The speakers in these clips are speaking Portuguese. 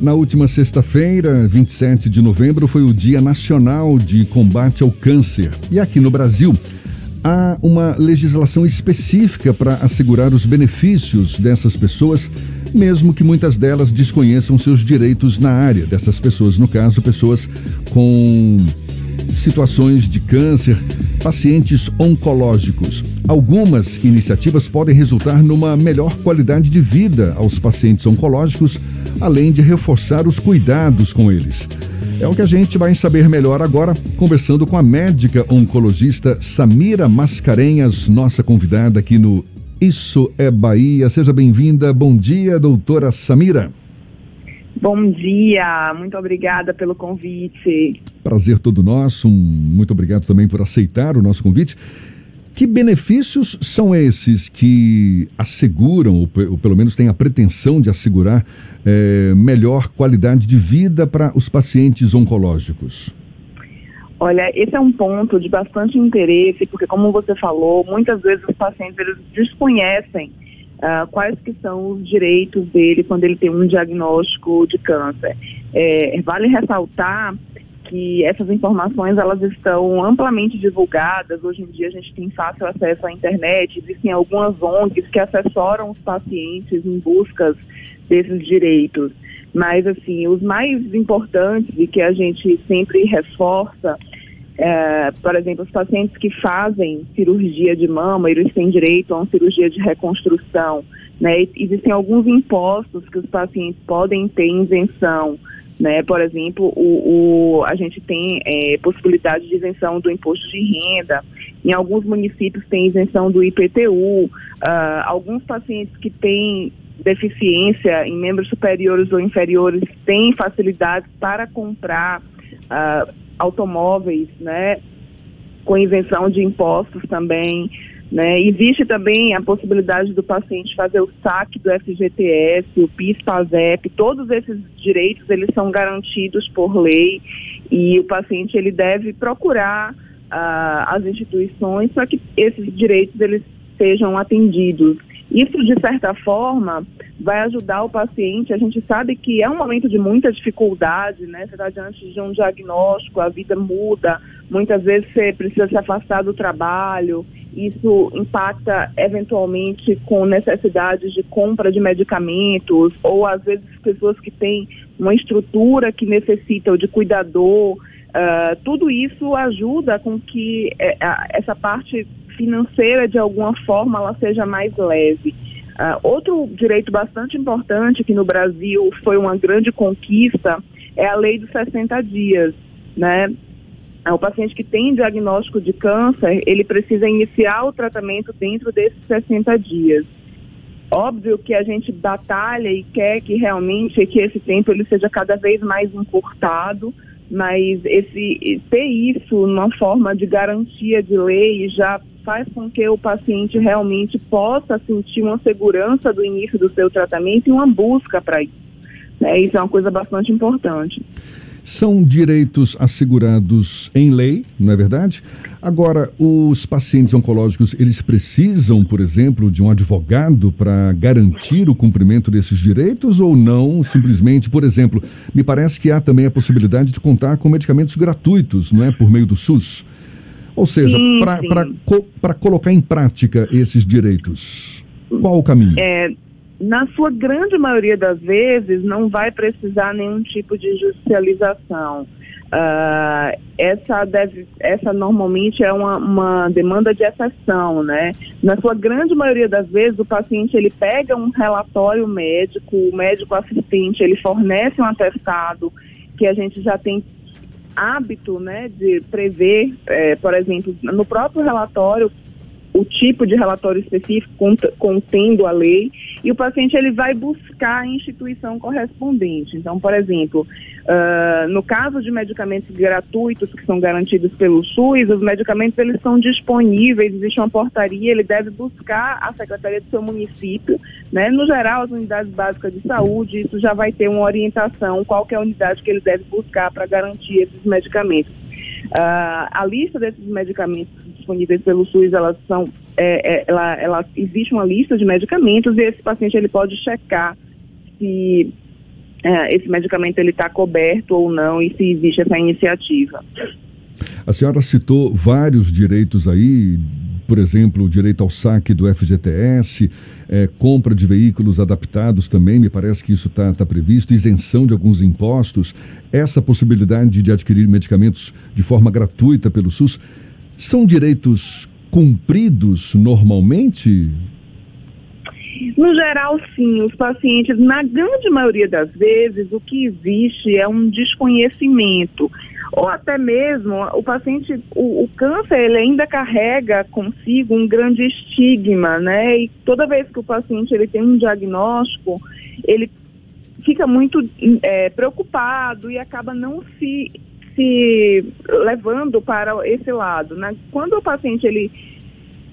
Na última sexta-feira, 27 de novembro, foi o Dia Nacional de Combate ao Câncer. E aqui no Brasil, há uma legislação específica para assegurar os benefícios dessas pessoas, mesmo que muitas delas desconheçam seus direitos na área. Dessas pessoas, no caso, pessoas com situações de câncer, pacientes oncológicos. Algumas iniciativas podem resultar numa melhor qualidade de vida aos pacientes oncológicos, além de reforçar os cuidados com eles. É o que a gente vai saber melhor agora, conversando com a médica oncologista Samira Mascarenhas, nossa convidada aqui no Isso é Bahia. Seja bem-vinda. Bom dia, doutora Samira. Bom dia, muito obrigada pelo convite. Prazer todo nosso, muito obrigado também por aceitar o nosso convite. Que benefícios são esses que asseguram, ou, pelo menos têm a pretensão de assegurar, é, melhor qualidade de vida para os pacientes oncológicos? Olha, esse é um ponto de bastante interesse, porque como você falou, muitas vezes os pacientes eles desconhecem uh, quais que são os direitos dele quando ele tem um diagnóstico de câncer. É, vale ressaltar que essas informações elas estão amplamente divulgadas. Hoje em dia a gente tem fácil acesso à internet, existem algumas ONGs que assessoram os pacientes em busca desses direitos. Mas assim, os mais importantes e que a gente sempre reforça é, por exemplo, os pacientes que fazem cirurgia de mama, eles têm direito a uma cirurgia de reconstrução. Né? Existem alguns impostos que os pacientes podem ter isenção. Né? Por exemplo, o, o a gente tem é, possibilidade de isenção do imposto de renda. Em alguns municípios tem isenção do IPTU. Uh, ah, alguns pacientes que têm deficiência em membros superiores ou inferiores têm facilidades para comprar uh, automóveis, né, com isenção de impostos também. Né? Existe também a possibilidade do paciente fazer o saque do FGTS, o PIS, PASEP, todos esses direitos eles são garantidos por lei e o paciente ele deve procurar uh, as instituições para que esses direitos eles sejam atendidos. Isso, de certa forma, vai ajudar o paciente. A gente sabe que é um momento de muita dificuldade, né? Você está diante de um diagnóstico, a vida muda, muitas vezes você precisa se afastar do trabalho, isso impacta eventualmente com necessidades de compra de medicamentos, ou às vezes pessoas que têm uma estrutura que necessitam de cuidador. Uh, tudo isso ajuda com que uh, essa parte financeira, de alguma forma, ela seja mais leve. Uh, outro direito bastante importante que no Brasil foi uma grande conquista é a lei dos 60 dias, né? Ah, o paciente que tem diagnóstico de câncer, ele precisa iniciar o tratamento dentro desses 60 dias. Óbvio que a gente batalha e quer que realmente que esse tempo ele seja cada vez mais encurtado, mas esse ter isso numa forma de garantia de lei já faz com que o paciente realmente possa sentir uma segurança do início do seu tratamento e uma busca para isso. Né? Isso é uma coisa bastante importante. São direitos assegurados em lei, não é verdade? Agora, os pacientes oncológicos, eles precisam, por exemplo, de um advogado para garantir o cumprimento desses direitos ou não? Simplesmente, por exemplo, me parece que há também a possibilidade de contar com medicamentos gratuitos, não é? Por meio do SUS. Ou seja, para colocar em prática esses direitos, qual o caminho? É, na sua grande maioria das vezes, não vai precisar nenhum tipo de judicialização. Uh, essa, deve, essa normalmente é uma, uma, demanda de exceção, né? Na sua grande maioria das vezes, o paciente ele pega um relatório médico, o médico assistente ele fornece um atestado que a gente já tem hábito né, de prever, é, por exemplo, no próprio relatório, o tipo de relatório específico contendo a lei e o paciente ele vai buscar a instituição correspondente. Então, por exemplo, uh, no caso de medicamentos gratuitos que são garantidos pelo SUS, os medicamentos eles são disponíveis, existe uma portaria, ele deve buscar a secretaria do seu município, né? No geral, as unidades básicas de saúde, isso já vai ter uma orientação, qual é a unidade que ele deve buscar para garantir esses medicamentos. Uh, a lista desses medicamentos disponíveis pelo SUS, elas são, é, é, ela, ela, existe uma lista de medicamentos e esse paciente ele pode checar se é, esse medicamento ele está coberto ou não e se existe essa iniciativa. A senhora citou vários direitos aí, por exemplo, o direito ao saque do FGTS, é, compra de veículos adaptados também, me parece que isso está tá previsto, isenção de alguns impostos, essa possibilidade de adquirir medicamentos de forma gratuita pelo SUS. São direitos cumpridos normalmente? No geral, sim. Os pacientes, na grande maioria das vezes, o que existe é um desconhecimento ou até mesmo o paciente, o, o, câncer, ele ainda carrega consigo um grande estigma, né? E toda vez que o paciente ele tem um diagnóstico, ele fica muito é, preocupado e acaba não se, se levando para esse lado, né? Quando o paciente ele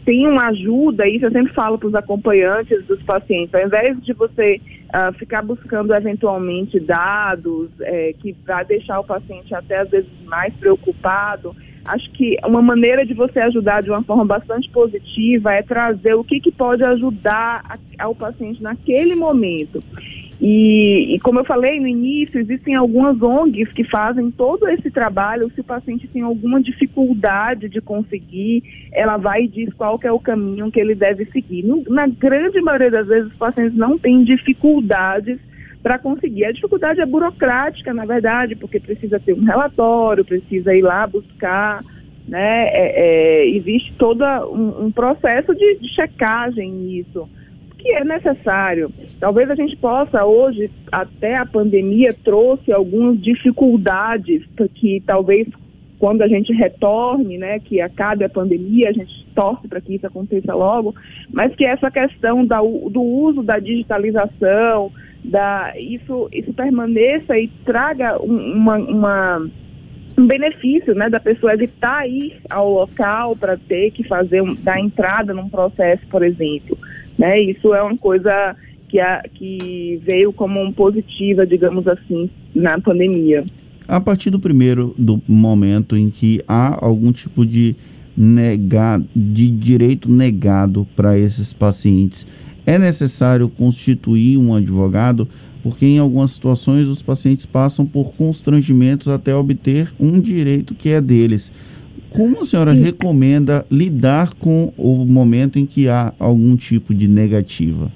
tem uma ajuda, isso eu sempre falo para os acompanhantes dos pacientes, ao invés de você uh, ficar buscando eventualmente dados é, que vai deixar o paciente até às vezes mais preocupado, acho que uma maneira de você ajudar de uma forma bastante positiva é trazer o que, que pode ajudar a, ao paciente naquele momento. E, e, como eu falei no início, existem algumas ONGs que fazem todo esse trabalho. Se o paciente tem alguma dificuldade de conseguir, ela vai e diz qual é o caminho que ele deve seguir. No, na grande maioria das vezes, os pacientes não têm dificuldades para conseguir. A dificuldade é burocrática, na verdade, porque precisa ter um relatório, precisa ir lá buscar. Né? É, é, existe todo um, um processo de, de checagem nisso que é necessário. Talvez a gente possa hoje, até a pandemia trouxe algumas dificuldades que talvez quando a gente retorne, né, que acabe a pandemia, a gente torce para que isso aconteça logo, mas que essa questão da, do uso da digitalização, da, isso, isso permaneça e traga uma, uma um benefício né, da pessoa evitar ir ao local para ter que fazer um, dar entrada num processo, por exemplo. Né? Isso é uma coisa que, a, que veio como um positiva, digamos assim, na pandemia. A partir do primeiro do momento em que há algum tipo de negado, de direito negado para esses pacientes, é necessário constituir um advogado, porque em algumas situações os pacientes passam por constrangimentos até obter um direito que é deles. Como a senhora Sim. recomenda lidar com o momento em que há algum tipo de negativa?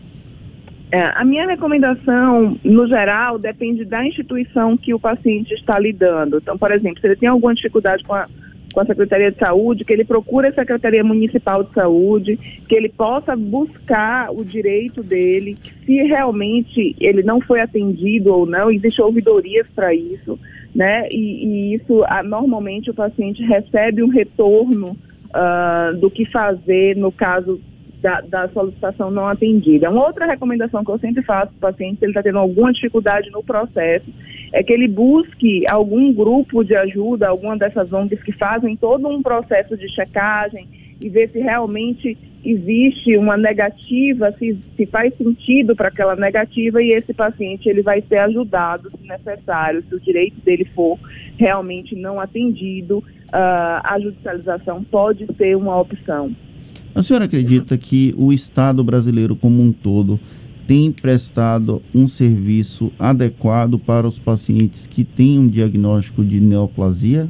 É, a minha recomendação, no geral, depende da instituição que o paciente está lidando. Então, por exemplo, se ele tem alguma dificuldade com a, com a Secretaria de Saúde, que ele procure a Secretaria Municipal de Saúde, que ele possa buscar o direito dele, se realmente ele não foi atendido ou não, existem ouvidorias para isso né? E, e isso, normalmente, o paciente recebe um retorno uh, do que fazer no caso da, da, solicitação não atendida. Uma outra recomendação que eu sempre faço para o paciente, se ele está tendo alguma dificuldade no processo, é que ele busque algum grupo de ajuda, alguma dessas ONGs que fazem todo um processo de checagem e ver se realmente existe uma negativa, se, se faz sentido para aquela negativa e esse paciente ele vai ser ajudado se necessário, se o direito dele for realmente não atendido, uh, a judicialização pode ser uma opção. A senhora acredita que o Estado brasileiro como um todo tem prestado um serviço adequado para os pacientes que têm um diagnóstico de neoplasia?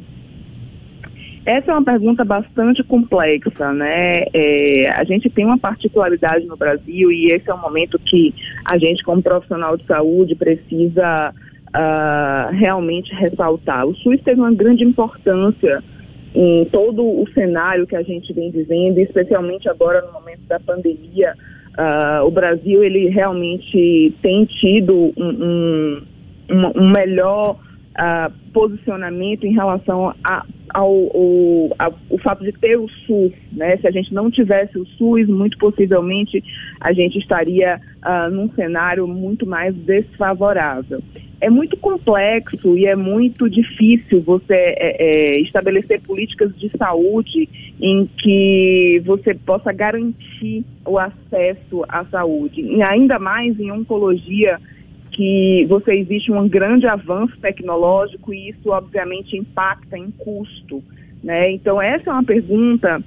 Essa é uma pergunta bastante complexa, né? É, a gente tem uma particularidade no Brasil e esse é um momento que a gente, como profissional de saúde, precisa uh, realmente ressaltar. O SUS teve uma grande importância em todo o cenário que a gente vem vivendo, especialmente agora no momento da pandemia. Uh, o Brasil ele realmente tem tido um, um, um melhor posicionamento em relação a ao, ao, ao, fato de ter o SUS, né? Se a gente não tivesse o SUS, muito possivelmente a gente estaria uh, num cenário muito mais desfavorável. É muito complexo e é muito difícil você é, é, estabelecer políticas de saúde em que você possa garantir o acesso à saúde, e ainda mais em oncologia que você existe um grande avanço tecnológico e isso obviamente impacta em custo, né? Então essa é uma pergunta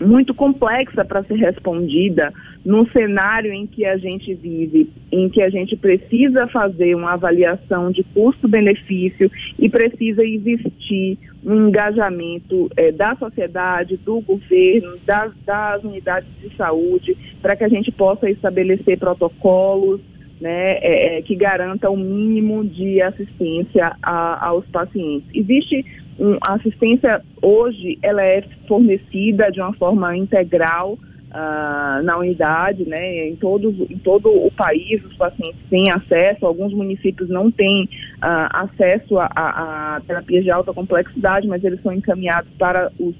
muito complexa para ser respondida, no cenário em que a gente vive, em que a gente precisa fazer uma avaliação de custo-benefício e precisa existir um engajamento é, da sociedade, do governo, das, das unidades de saúde, para que a gente possa estabelecer protocolos né, é, é que garantam o mínimo de assistência a, aos pacientes. Existe um, a assistência hoje, ela é fornecida de uma forma integral uh, na unidade, né? Em, todos, em todo o país os pacientes têm acesso, alguns municípios não têm uh, acesso a, a, a, terapias de alta complexidade, mas eles são encaminhados para, os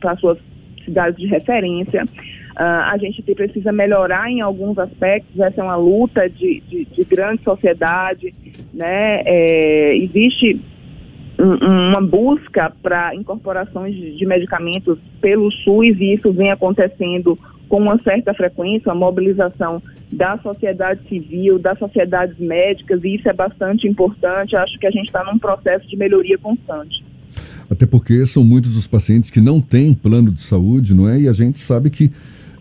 para as suas cidades de referência. Uh, a gente precisa melhorar em alguns aspectos, essa é uma luta de, de, de grande sociedade, né? É, existe uma busca para incorporações de medicamentos pelo SUS e isso vem acontecendo com uma certa frequência, a mobilização da sociedade civil, das sociedades médicas, e isso é bastante importante. Acho que a gente está num processo de melhoria constante. Até porque são muitos os pacientes que não têm plano de saúde, não é? E a gente sabe que,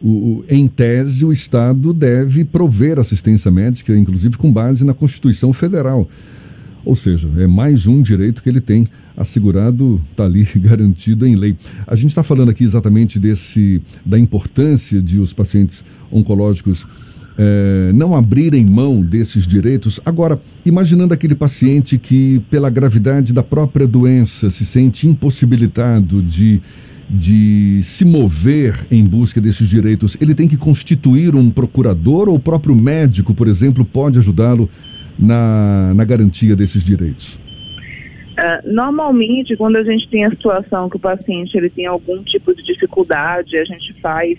o, em tese, o Estado deve prover assistência médica, inclusive com base na Constituição Federal. Ou seja, é mais um direito que ele tem assegurado, está ali garantido em lei. A gente está falando aqui exatamente desse da importância de os pacientes oncológicos é, não abrirem mão desses direitos. Agora, imaginando aquele paciente que, pela gravidade da própria doença, se sente impossibilitado de, de se mover em busca desses direitos, ele tem que constituir um procurador ou o próprio médico, por exemplo, pode ajudá-lo na, na garantia desses direitos? Uh, normalmente, quando a gente tem a situação que o paciente ele tem algum tipo de dificuldade, a gente faz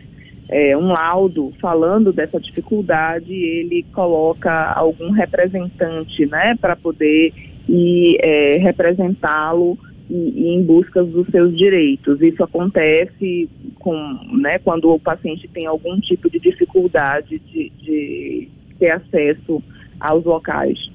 é, um laudo falando dessa dificuldade, ele coloca algum representante, né, para poder ir é, representá-lo e, em busca dos seus direitos. Isso acontece com, né, quando o paciente tem algum tipo de dificuldade de, de ter acesso aos locais.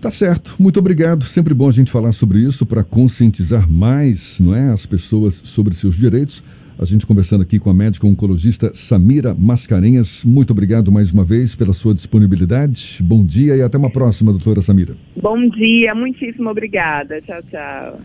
Tá certo, muito obrigado. Sempre bom a gente falar sobre isso para conscientizar mais, não é, as pessoas sobre seus direitos. A gente conversando aqui com a médica oncologista Samira Mascarenhas. Muito obrigado mais uma vez pela sua disponibilidade. Bom dia e até uma próxima, doutora Samira. Bom dia, muitíssimo obrigada. Tchau, tchau.